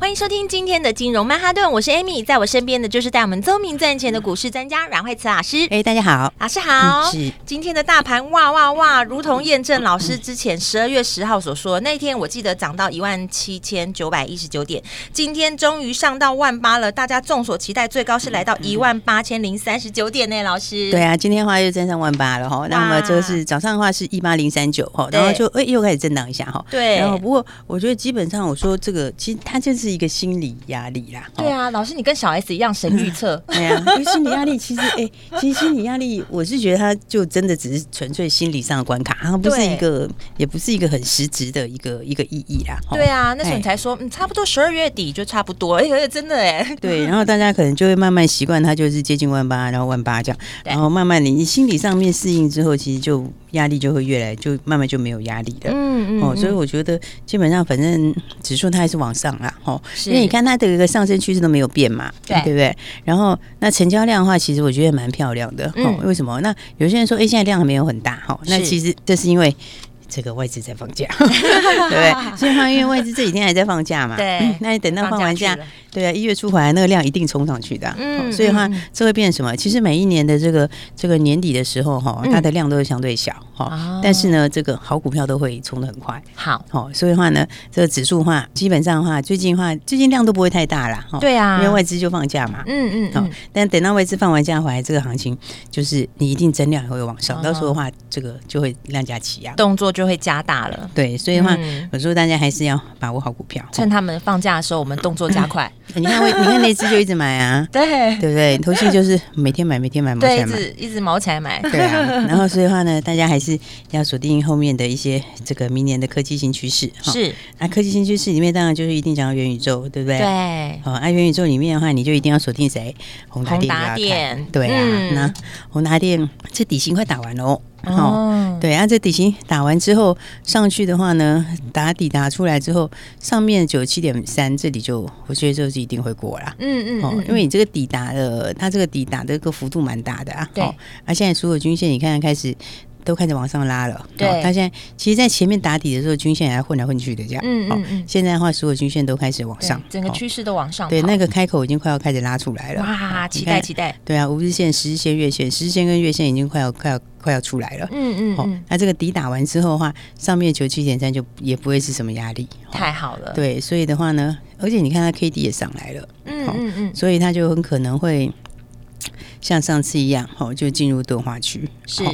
欢迎收听今天的金融曼哈顿，我是 Amy，在我身边的就是带我们聪明赚钱的股市专家阮慧慈老师。哎，大家好，老师好。嗯、是今天的大盘哇哇哇，如同验证老师之前十二月十号所说，那天我记得涨到一万七千九百一十九点，今天终于上到万八了。大家众所期待，最高是来到一万八千零三十九点呢。老师，对啊，今天的话又站上万八了哈。那么这个是早上的话是一八零三九哈，然后就哎又开始震荡一下哈。对，然后不过我觉得基本上我说这个其实它就是一个心理。压力啦，对啊，老师，你跟小 S 一样神预测，对啊，因为心理压力其实，哎、欸，其实心理压力，我是觉得它就真的只是纯粹心理上的关卡，它不是一个，也不是一个很实质的一个一个意义啦。对啊，那时候你才说，嗯，差不多十二月底就差不多，哎、欸，真的哎、欸，对，然后大家可能就会慢慢习惯，它就是接近万八，然后万八这样，然后慢慢你你心理上面适应之后，其实就。压力就会越来，就慢慢就没有压力了。嗯嗯哦，所以我觉得基本上反正指数它还是往上啦。哦，因为你看它的一个上升趋势都没有变嘛，对对不对？然后那成交量的话，其实我觉得蛮漂亮的。哦，为什么？那有些人说，哎，现在量还没有很大。哈，那其实这是因为。这个外资在放假，对不对？所以话，因为外资这几天还在放假嘛，对、嗯。那你等到放完假，对啊，一月初回来那个量一定冲上去的、啊。嗯，所以的话，这会变什么？其实每一年的这个这个年底的时候，哈，它的量都是相对小，哈、嗯。但是呢，这个好股票都会冲的很快。好，好，所以的话呢，这个指数的话，基本上的话，最近的话，最近量都不会太大了。对啊，因为外资就放假嘛。嗯嗯。好，但等到外资放完假回来，这个行情就是你一定增量也会往上，到时候的话，这个就会量价齐扬，动作就会加大了。对，所以的话，嗯、有时候大家还是要把握好股票，趁他们放假的时候，我们动作加快。你看，你看那只就一直买啊，对对不对？投信就是每天买，每天买，毛起来买，一直一直毛起来买。对啊，然后所以的话呢，大家还是要锁定后面的一些这个明年的科技新趋势。是，那科技新趋势里面当然就是一定讲到元宇宙，对不对？对。好，啊，元宇宙里面的话，你就一定要锁定谁？宏达电。对啊，嗯、那宏达电这底薪快打完了哦。哦，对啊，这底薪打完之后上去的话呢，打底打出来之后，上面九十七点三，这里就我觉得就是一定会过啦。嗯嗯，哦，因为你这个底打的，它这个底打的这个幅度蛮大的啊。对，而现在所有均线你看开始。都开始往上拉了，对，它现在其实，在前面打底的时候，均线还混来混去的这样，嗯嗯嗯。现在的话，所有均线都开始往上，整个趋势都往上。对，那个开口已经快要开始拉出来了，哇，期待期待。对啊，五日线、十日线、月线，十日线跟月线已经快要快要快要出来了，嗯嗯。好，那这个底打完之后的话，上面九七点三就也不会是什么压力，太好了。对，所以的话呢，而且你看它 K D 也上来了，嗯嗯嗯，所以它就很可能会。像上次一样，好，就进入钝化区。是，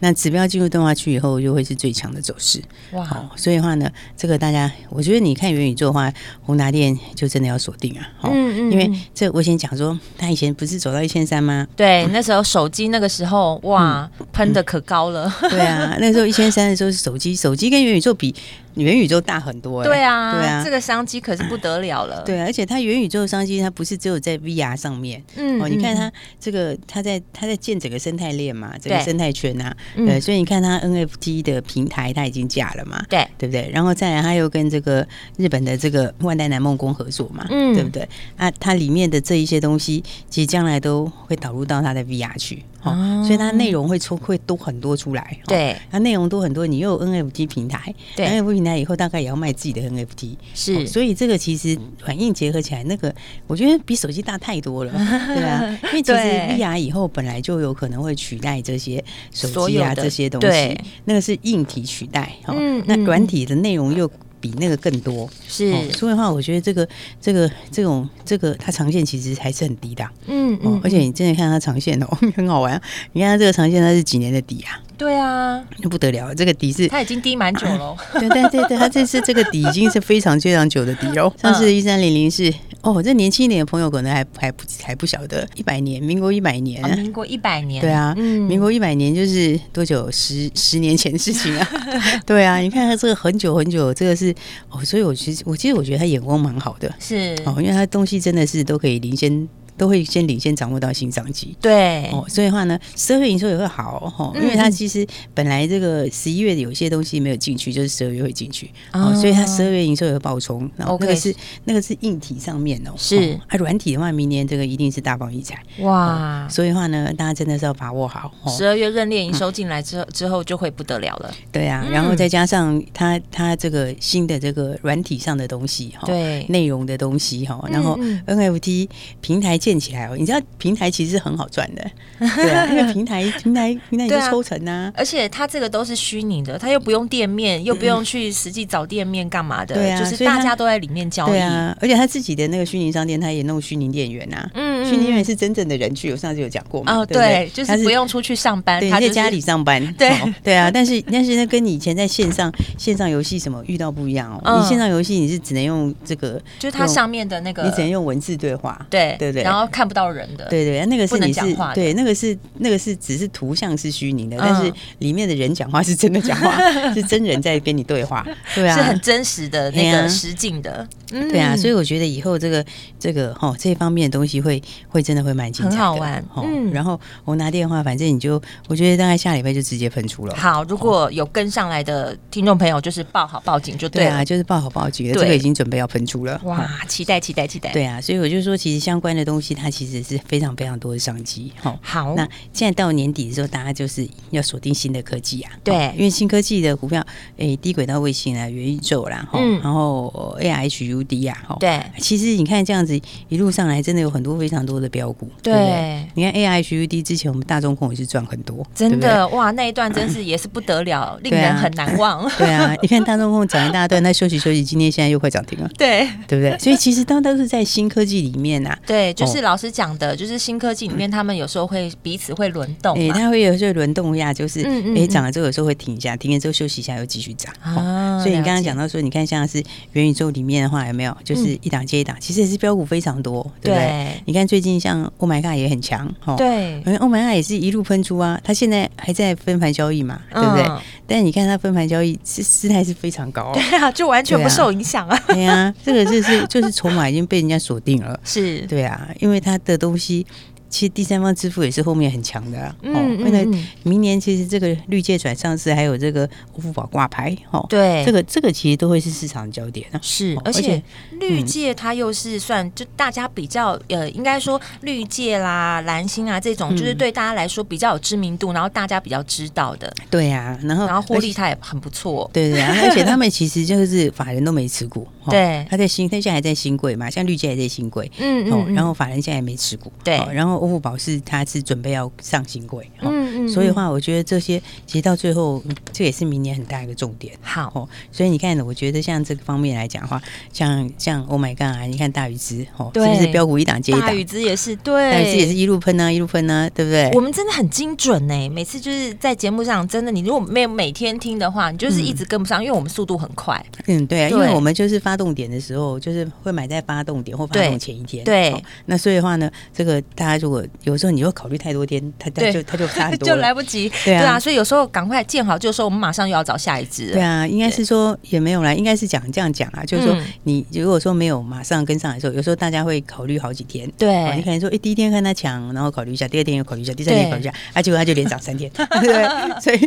那指标进入动画区以后，就会是最强的走势。哇，好，所以的话呢，这个大家，我觉得你看元宇宙的话，宏达电就真的要锁定啊。嗯嗯，因为这我先讲说，他以前不是走到一千三吗？对，那时候手机那个时候，哇，喷的可高了。对啊，那时候一千三的时候是手机，手机跟元宇宙比。元宇宙大很多，欸，对啊，对啊，这个商机可是不得了了。对，而且它元宇宙的商机，它不是只有在 VR 上面。嗯，哦，你看它这个，它在它在建整个生态链嘛，整个生态圈啊。对，对，所以你看它 NFT 的平台，它已经架了嘛。对，对不对？然后再来，它又跟这个日本的这个万代南梦宫合作嘛。嗯，对不对？啊，它里面的这一些东西，其实将来都会导入到它的 VR 去。哦，所以它内容会出会多很多出来，对，它内容多很多，你又有 NFT 平台，对，NFT 平台以后大概也要卖自己的 NFT，是，所以这个其实软硬结合起来，那个我觉得比手机大太多了，对啊，因为其实 VR 以后本来就有可能会取代这些手机啊这些东西，那个是硬体取代，嗯，那软体的内容又。比那个更多是，所以的话，我觉得这个这个这种这个它长线其实还是很低的，嗯嗯，而且你真的看它长线哦，很好玩。你看它这个长线，它是几年的底啊？对啊，那不得了，这个底是它已经低蛮久了。对对对对，它这次这个底已经是非常非常久的底哦。上次一三零零是哦，这年轻一点的朋友可能还还不还不晓得，一百年，民国一百年，哦、民国一百年，对啊，嗯、民国一百年就是多久？十十年前的事情啊，对。啊，你看他这个很久很久，这个是哦，所以我其实我其实我觉得他眼光蛮好的，是。哦，因为他东西真的是都可以领先。都会先领先掌握到新商机，对哦，所以的话呢，十二月营收也会好哦，因为它其实本来这个十一月有些东西没有进去，就是十二月会进去哦，所以它十二月营收也会爆冲。然后那个是那个是硬体上面哦，是啊，软体的话，明年这个一定是大放异彩哇！所以的话呢，大家真的是要把握好。十二月认列营收进来之后，之后就会不得了了。对啊，然后再加上它它这个新的这个软体上的东西哈，对内容的东西哈，然后 NFT 平台。建起来哦，你知道平台其实是很好赚的，对啊，因为平台平台平台你就抽成呐、啊，而且它这个都是虚拟的，它又不用店面，又不用去实际找店面干嘛的，对啊，就是大家都在里面交易，对啊，而且他自己的那个虚拟商店，他也弄虚拟店员啊，嗯，虚拟店员是真正的人去，我上次有讲过嘛，哦，对，就是不用出去上班，他在家里上班，对。对啊，但是但是那跟你以前在线上线上游戏什么遇到不一样哦，你线上游戏你是只能用这个，就是它上面的那个，你只能用文字对话，对对对。然后看不到人的，对对，那个是你是对，那个是那个是只是图像是虚拟的，但是里面的人讲话是真的讲话，是真人在跟你对话，对啊，是很真实的那个实境的，对啊，所以我觉得以后这个这个哈这方面的东西会会真的会蛮精彩的，很好玩，嗯。然后我拿电话，反正你就我觉得大概下礼拜就直接喷出了。好，如果有跟上来的听众朋友，就是报好报警就对啊，就是报好报警，这个已经准备要喷出了。哇，期待期待期待。对啊，所以我就说，其实相关的东西它其实是非常非常多的商机。好，好，那现在到年底的时候，大家就是要锁定新的科技啊。对，因为新科技的股票，诶，低轨道卫星啊，元宇宙啦，嗯，然后 A I H U D 啊，对，其实你看这样子一路上来，真的有很多非常多的标股。对，你看 A I H U D 之前我们大中控也是赚很多，真的哇，那一段真是也是不得了，令人很难忘。对啊，你看大中控涨一大段，那休息休息，今天现在又快涨停了。对，对不对？所以其实都都是在新科技里面啊。对，就是老师讲的，就是新科技里面，他们有时候会彼此会轮动，哎，它会有时候轮动一下，就是哎涨了之后有时候会停一下，停了之后休息一下又继续涨。啊，所以你刚刚讲到说，你看像是元宇宙里面的话，有没有？就是一档接一档，其实也是标股非常多，对不对？你看最近像 Oh My God 也很强，对，因为 Oh My God 也是一路喷出啊，它现在还在分盘交易嘛，对不对？但你看它分盘交易是姿态是非常高，对啊，就完全不受影响啊。对啊，这个就是就是筹码已经被人家锁定了，是。对啊，因为它的东西。其实第三方支付也是后面很强的，嗯，因为明年其实这个绿界转上市，还有这个欧付宝挂牌，哦，对，这个这个其实都会是市场焦点，是，而且绿界它又是算就大家比较呃，应该说绿界啦、蓝星啊这种，就是对大家来说比较有知名度，然后大家比较知道的，对呀，然后然后获利它也很不错，对对，而且他们其实就是法人都没持股，对，他在新，他现在还在新贵嘛，像绿界还在新贵，嗯嗯，然后法人现在也没持股，对，然后。欧富宝是它是准备要上新柜，嗯嗯，所以的话，我觉得这些其实到最后，这也是明年很大一个重点。好，所以你看，我觉得像这个方面来讲的话，像像 Oh my God 啊，你看大禹之哦，是不是标股一档接一档？大禹之也是对，大禹之也是一路喷啊，一路喷啊，对不对？我们真的很精准呢，每次就是在节目上，真的，你如果没有每天听的话，你就是一直跟不上，因为我们速度很快。嗯，对啊，因为我们就是发动点的时候，就是会买在发动点或发动前一天。对，那所以的话呢，这个大家如果有时候你又考虑太多天，它它就它就差很 多，就来不及。对啊，所以有时候赶快见好就收，我们马上又要找下一只。对啊，应该是说也没有啦，应该是讲这样讲啊，就是说你如果说没有马上跟上来的时候，有时候大家会考虑好几天。对，你可能说，哎，第一天看他强，然后考虑一下，第二天又考虑一下，第三天考虑一下，啊，结果他就连涨三天，对？所以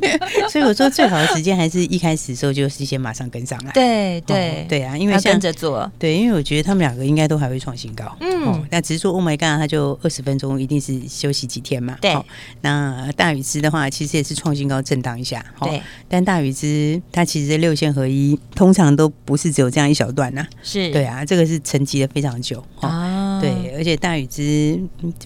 所以我说最好的时间还是一开始的时候就是先马上跟上来。对对对啊，因为跟着做。对，因为我觉得他们两个应该都还会创新高。嗯，那只是说 Oh my God，他就二十分钟一定是休息几天嘛。对，那大禹之的话，其实也是创新高震荡一下。对，但大禹之它其实六线合一，通常都不是只有这样一小段呐。是，对啊，这个是沉积的非常久啊。对，而且大禹之，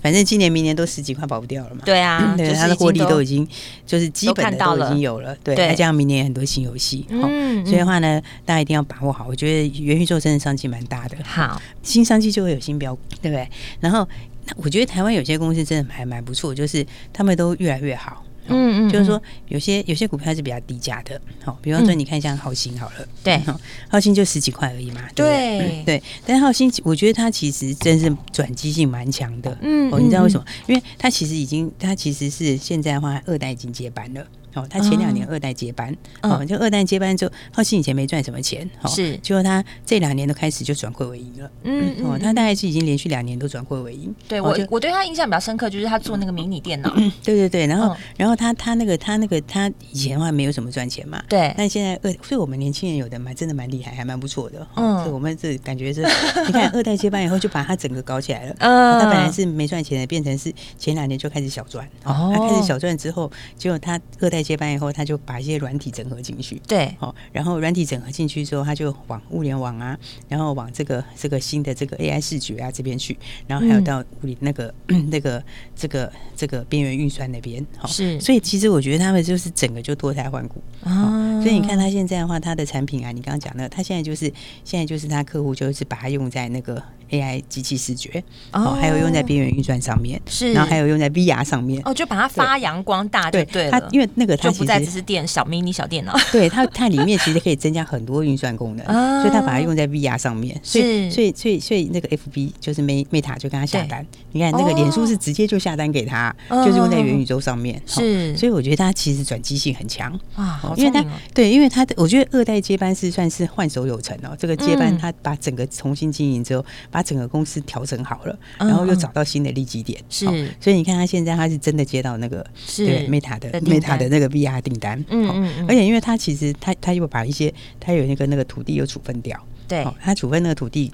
反正今年明年都十几块跑不掉了嘛。对啊，对，它的获利都已经就是基本的都已经有了。对，再加上明年很多新游戏，嗯，所以的话呢，大家一定要把握好。我觉得元宇宙真的商机蛮大的。好，新商机就会有新标股，对不对？然后。那我觉得台湾有些公司真的还蛮不错，就是他们都越来越好。嗯嗯，就是说有些有些股票是比较低价的，好，比方说你看像浩鑫好了，对，浩鑫就十几块而已嘛，对 对，但是浩鑫我觉得它其实真是转机性蛮强的，嗯，哦，你知道为什么？因为它其实已经它其实是现在的话二代已经接班了。哦，他前两年二代接班，哦，就二代接班之后，浩兴以前没赚什么钱，是，结果他这两年都开始就转亏为盈了，嗯，哦，他大概是已经连续两年都转亏为盈。对我，我对他印象比较深刻，就是他做那个迷你电脑，对对对，然后，然后他他那个他那个他以前的话没有什么赚钱嘛，对，但现在二，所以我们年轻人有的蛮真的蛮厉害，还蛮不错的，嗯，所以我们这感觉是，你看二代接班以后就把他整个搞起来了，嗯，他本来是没赚钱的，变成是前两年就开始小赚，哦，他开始小赚之后，结果他二代接班以后他就。把一些软体整合进去，对，好，然后软体整合进去之后，他就往物联网啊，然后往这个这个新的这个 AI 视觉啊这边去，然后还有到物理那个、嗯、那个这个这个边缘运算那边，好，是，所以其实我觉得他们就是整个就脱胎换骨啊，所以你看他现在的话，他的产品啊，你刚刚讲的，他现在就是现在就是他客户就是把它用在那个。AI 机器视觉哦，还有用在边缘运算上面，是，然后还有用在 VR 上面哦，就把它发扬光大，对对，它因为那个它就不再只是电小迷你小电脑，对它它里面其实可以增加很多运算功能，所以它把它用在 VR 上面，所以所以所以所以那个 FB 就是 Meta 就跟他下单，你看那个脸书是直接就下单给他，就是用在元宇宙上面，是，所以我觉得它其实转机性很强啊，因为它对，因为它的我觉得二代接班是算是换手有成哦，这个接班他把整个重新经营之后，把整个公司调整好了，然后又找到新的利基点，是，所以你看他现在他是真的接到那个对 Meta 的 Meta 的那个 VR 订单，嗯嗯，而且因为他其实他他又把一些他有那个那个土地又处分掉，对，他处分那个土地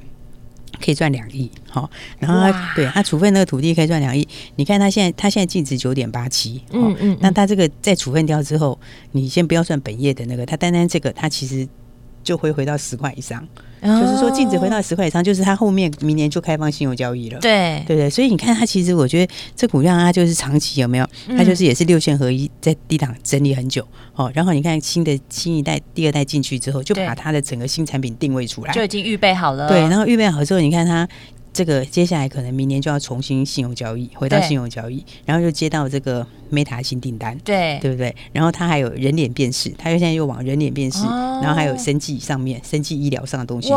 可以赚两亿，好，然后他对他处分那个土地可以赚两亿，你看他现在他现在净值九点八七，嗯嗯，那他这个在处分掉之后，你先不要算本业的那个，他单单这个他其实就会回到十块以上。就是说，净值回到十块以上，就是它后面明年就开放信用交易了。对对对，所以你看它，其实我觉得这股票它就是长期有没有？它就是也是六线合一，在低档整理很久哦。然后你看新的新一代、第二代进去之后，就把它的整个新产品定位出来，就已经预备好了。对，然后预备好之后，你看它。这个接下来可能明年就要重新信用交易，回到信用交易，然后又接到这个 Meta 新订单，对。对不对？然后它还有人脸辨识，它又现在又往人脸辨识，然后还有生技上面、生技医疗上的东西去，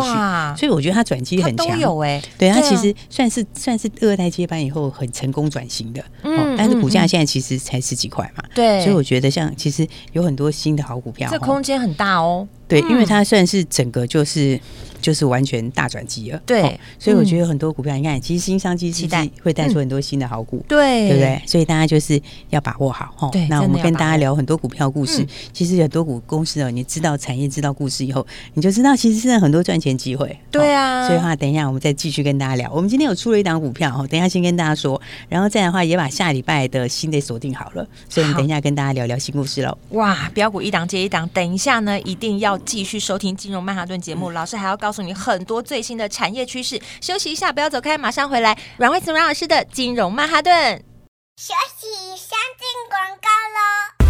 所以我觉得它转机很强。有哎，对它其实算是算是二代接班以后很成功转型的，嗯，但是股价现在其实才十几块嘛，对，所以我觉得像其实有很多新的好股票，这空间很大哦。对，因为它算是整个就是就是完全大转机了，对，所以我觉得很多股票，你看，其实新商机期待会带出很多新的好股，对，对不对？所以大家就是要把握好哈。对，那我们跟大家聊很多股票故事，其实很多股公司哦，你知道产业、知道故事以后，你就知道其实现在很多赚钱机会。对啊，所以的话，等一下我们再继续跟大家聊。我们今天有出了一档股票哈，等一下先跟大家说，然后再来的话也把下礼拜的新的锁定好了，所以我们等一下跟大家聊聊新故事喽。哇，标股一档接一档，等一下呢一定要继续收听。金融曼哈顿节目，老师还要告诉你很多最新的产业趋势。休息一下，不要走开，马上回来。阮慧慈阮老师的金融曼哈顿。休息，先进广告喽。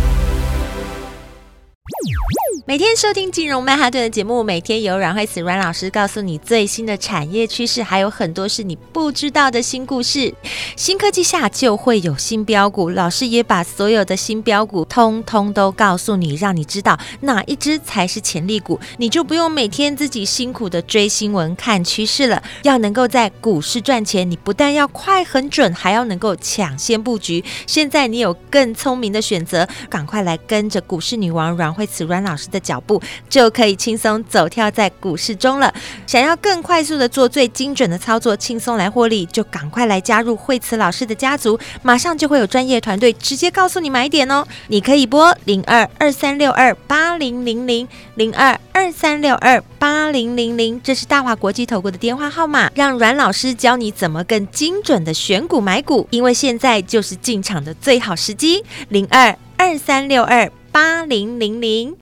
每天收听金融曼哈顿的节目，每天有阮蕙慈阮老师告诉你最新的产业趋势，还有很多是你不知道的新故事。新科技下就会有新标股，老师也把所有的新标股通通都告诉你，让你知道哪一支才是潜力股，你就不用每天自己辛苦的追新闻看趋势了。要能够在股市赚钱，你不但要快很准，还要能够抢先布局。现在你有更聪明的选择，赶快来跟着股市女王阮蕙慈阮老师的脚步就可以轻松走跳在股市中了。想要更快速的做最精准的操作，轻松来获利，就赶快来加入蕙慈老师的家族，马上就会有专业团队直接告诉你买点哦。你可以拨零二二三六二八零零零零二二三六二八零零零，这是大华国际投顾的电话号码，让阮老师教你怎么更精准的选股买股，因为现在就是进场的最好时机。零二二三六二八零零零。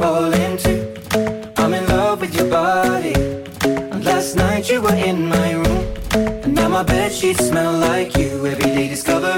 I'm in love with your body. And last night you were in my room. And now my bed sheets smell like you. Every day discover.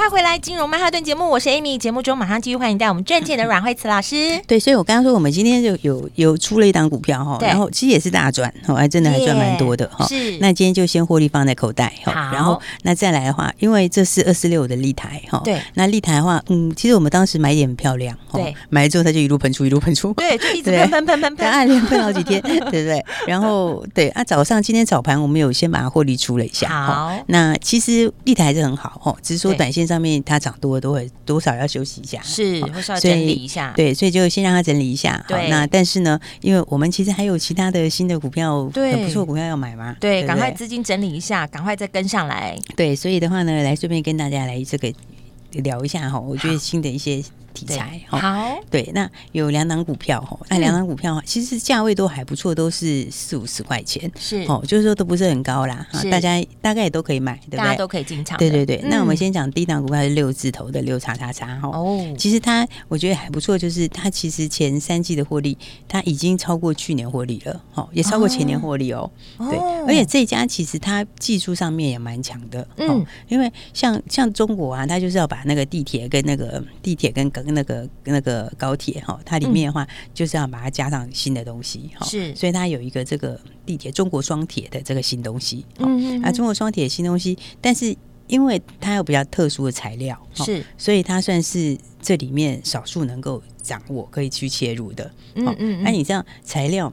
快回来！金融曼哈顿节目，我是 Amy。节目中马上继续欢迎带我们赚钱的阮慧慈老师。对，所以我刚刚说，我们今天就有有出了一档股票哈，然后其实也是大赚，还真的还赚蛮多的哈。是，那今天就先获利放在口袋哈。然后那再来的话，因为这是二四六的立台哈。对，那立台的话，嗯，其实我们当时买点很漂亮，对，买了之后它就一路喷出，一路喷出，对，就一直喷喷喷喷喷，暗恋喷好几天，对不对？然后对啊，早上今天早盘我们有先把它获利出了一下。好，那其实立台还是很好哈，只是说短线上面它涨。多了都会多少要休息一下，是，会稍微整理一下，对，所以就先让它整理一下。好，那但是呢，因为我们其实还有其他的新的股票，对，很不错股票要买嘛，对，赶快资金整理一下，赶快再跟上来。对，所以的话呢，来顺便跟大家来这个聊一下哈，我觉得新的一些。题材好，对，那有两档股票哈，那两档股票其实价位都还不错，都是四五十块钱，是。哦，就是说都不是很高啦，大家大概也都可以买，对不对？大家都可以进场。对对对，那我们先讲第一档股票是六字头的六叉叉叉哈，哦，其实它我觉得还不错，就是它其实前三季的获利，它已经超过去年获利了，哦，也超过前年获利哦，对，而且这家其实它技术上面也蛮强的，嗯，因为像像中国啊，它就是要把那个地铁跟那个地铁跟跟那个那个高铁哈，它里面的话就是要把它加上新的东西哈，是，所以它有一个这个地铁中国双铁的这个新东西，嗯啊，中国双铁新东西，但是因为它有比较特殊的材料，是，所以它算是这里面少数能够掌握可以去切入的，嗯嗯，那你这样材料，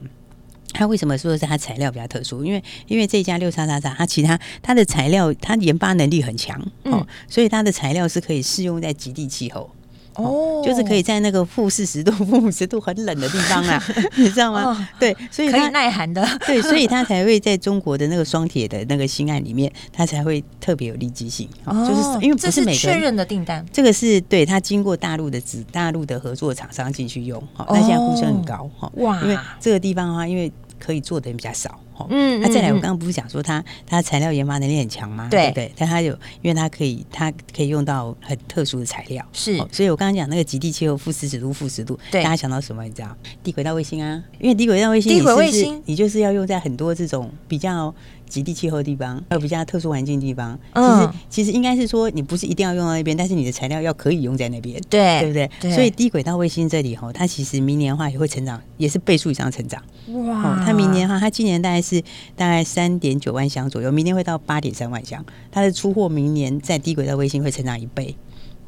它为什么说是它材料比较特殊？因为因为这家六叉叉叉，它其他它的材料它研发能力很强，哦，所以它的材料是可以适用在极地气候。哦，就是可以在那个负四十度、负五十度很冷的地方啊，你知道吗？哦、对，所以可以耐寒的，对，所以它才会在中国的那个双铁的那个新案里面，它才会特别有利基性。哦，就是因为不是每个确认的订单，这个是对它经过大陆的子大陆的合作厂商进去用，好，那现在呼声很高哈。哇，因为这个地方的话，因为可以做的人比较少。嗯，那再来，我刚刚不是讲说它它材料研发能力很强吗？对不对？但它有，因为它可以它可以用到很特殊的材料，是。所以我刚刚讲那个极地气候负四十度、负十度，大家想到什么？你知道？低轨道卫星啊，因为低轨道卫星，低轨卫星，你就是要用在很多这种比较。极地气候的地方，还有比较特殊环境的地方，其实其实应该是说，你不是一定要用到那边，但是你的材料要可以用在那边，对对不对？对，所以低轨道卫星这里哈，它其实明年的话也会成长，也是倍数以上成长。哇！它明年的话，它今年大概是大概三点九万箱左右，明年会到八点三万箱。它的出货明年在低轨道卫星会成长一倍。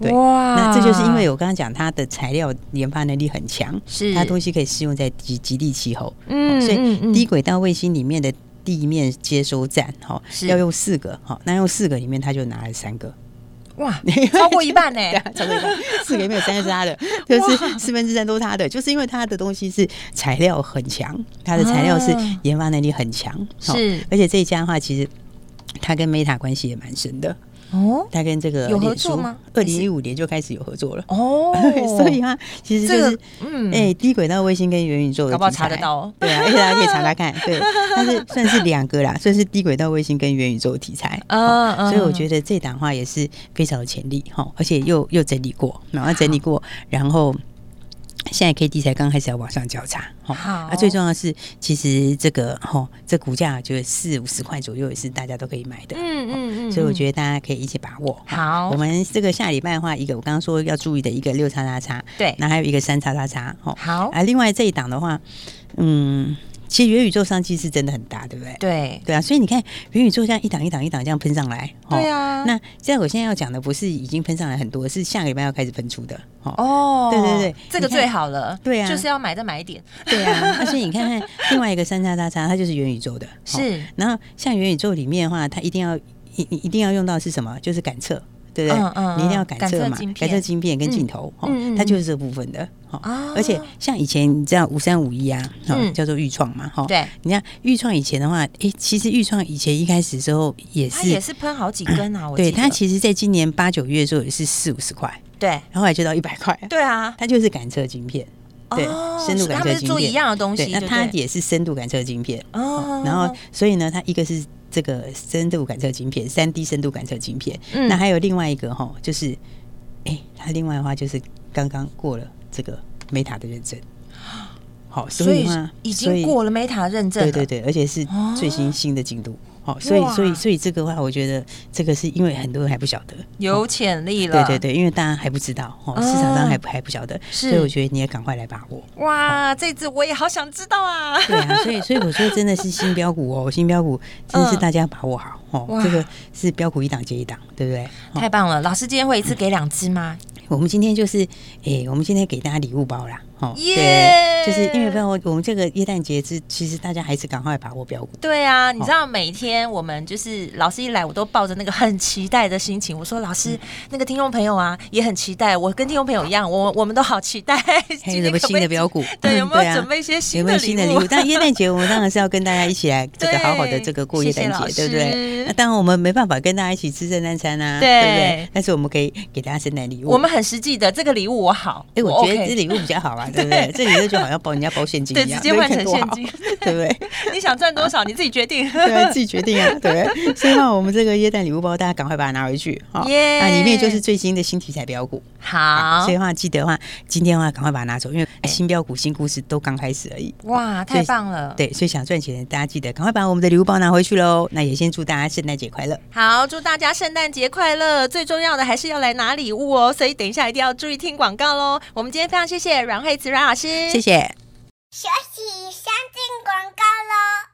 对，哇！那这就是因为我刚刚讲它的材料研发能力很强，是它东西可以适用在极极地气候。嗯，所以低轨道卫星里面的。地面接收站，哈，要用四个，哈，那用四个里面他就拿了三个，哇，超过一半呢，超过一半，四个里面有三个是他的，就是四分之三都是他的，就是因为他的东西是材料很强，他的材料是研发能力很强，是，而且这一家的话，其实他跟 Meta 关系也蛮深的。哦，他跟这个有合作吗？二零一五年就开始有合作了。哦，所以他其实就是嗯，哎，低轨道卫星跟元宇宙的，搞不好查得到？对啊，而且大家可以查查看，对，但是 算是两个啦，算是低轨道卫星跟元宇宙题材。啊，所以我觉得这档话也是非常有潜力哈，而且又又整理过，然后整理过，然后。现在 K D 才刚开始要往上交叉，好，啊，最重要的是，其实这个哈，这股价就是四五十块左右，也是大家都可以买的，嗯嗯嗯，所以我觉得大家可以一起把握。好，我们这个下礼拜的话，一个我刚刚说要注意的一个六叉叉叉，对，那还有一个三叉叉叉，好，啊，另外这一档的话，嗯。其实元宇宙商机是真的很大，对不对？对对啊，所以你看元宇宙这样一档一档一档这样喷上来，对啊。那现在我现在要讲的不是已经喷上来很多，是下个礼拜要开始喷出的。哦，对对对，这个最好了。对啊，就是要买的买点。对啊，而且你看看另外一个三叉叉叉，它就是元宇宙的。是。然后像元宇宙里面的话，它一定要一一定要用到是什么？就是感测。对不对？嗯嗯，你一定要感测嘛，感测晶片。跟镜头，嗯，它就是这部分的，哦，而且像以前你知道五三五一啊，叫做预创嘛，哈，对，你看预创以前的话，哎，其实预创以前一开始的时候也是也是喷好几根啊，对，它其实在今年八九月的时候也是四五十块，对，然后后来就到一百块，对啊，它就是感测晶片，对，深度感测晶片，做一样的东西，那它也是深度感测晶片，哦，然后所以呢，它一个是。这个深度感测晶片，三 D 深度感测晶片，嗯、那还有另外一个哈，就是，哎，它另外的话就是刚刚过了这个 Meta 的认证，好，所以，所以已经过了 Meta 认证，对对对，而且是最新新的进度。哦，所以所以所以这个话，我觉得这个是因为很多人还不晓得有潜力了。对对对，因为大家还不知道哦，市场上还还不晓得，所以我觉得你也赶快来把握。哇，这次我也好想知道啊！对啊，所以 所以我说真的是新标股哦，新标股真的是大家把握好哦，这个是标股一档接一档，对不对？太棒了，老师今天会一次给两只吗？我们今天就是，诶，我们今天给大家礼物包啦。哦，对，就是因为我我们这个耶诞节之，其实大家还是赶快把握标股。对啊，你知道每天我们就是老师一来，我都抱着那个很期待的心情。我说老师，那个听众朋友啊，也很期待。我跟听众朋友一样，我 我们都好期待。还有什么新的标股？对，有没有 准备一些新的礼物？但耶诞节我们当然是要跟大家一起来这个好好的这个过耶诞节，对不对？那当然我们没办法跟大家一起吃圣诞餐啊，对不对？但是我们可以给大家圣诞礼物。我们很实际的，这个礼物我好。哎，我觉得这礼物比较好啊。对不对？这里头就好像包人家包现金一样，对，直接换成现金，对不对？你想赚多少，你自己决定，对，自己决定啊，对不对？所以话我们这个耶诞礼物包，大家赶快把它拿回去，好，那里面就是最新的新题材标股，好，所以话记得话，今天的话赶快把它拿走，因为新标股、新故事都刚开始而已。哇，太棒了！对，所以想赚钱的大家记得赶快把我们的礼物包拿回去喽。那也先祝大家圣诞节快乐，好，祝大家圣诞节快乐。最重要的还是要来拿礼物哦，所以等一下一定要注意听广告喽。我们今天非常谢谢阮慧慈阮老师。谢谢。休息，先进广告喽。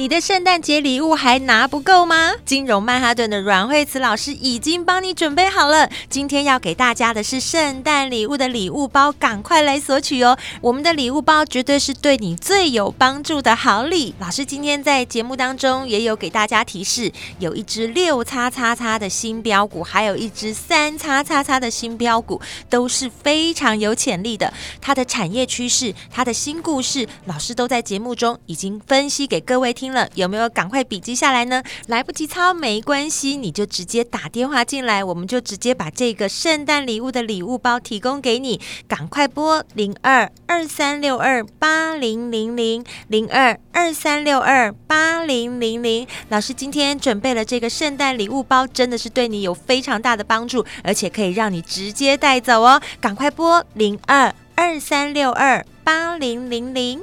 你的圣诞节礼物还拿不够吗？金融曼哈顿的阮慧慈老师已经帮你准备好了。今天要给大家的是圣诞礼物的礼物包，赶快来索取哦！我们的礼物包绝对是对你最有帮助的好礼。老师今天在节目当中也有给大家提示，有一只六叉叉叉的新标股，还有一只三叉叉叉的新标股，都是非常有潜力的。它的产业趋势，它的新故事，老师都在节目中已经分析给各位听有没有赶快笔记下来呢？来不及抄没关系，你就直接打电话进来，我们就直接把这个圣诞礼物的礼物包提供给你。赶快拨零二二三六二八零零零零二二三六二八零零零。老师今天准备了这个圣诞礼物包，真的是对你有非常大的帮助，而且可以让你直接带走哦。赶快拨零二二三六二八零零零。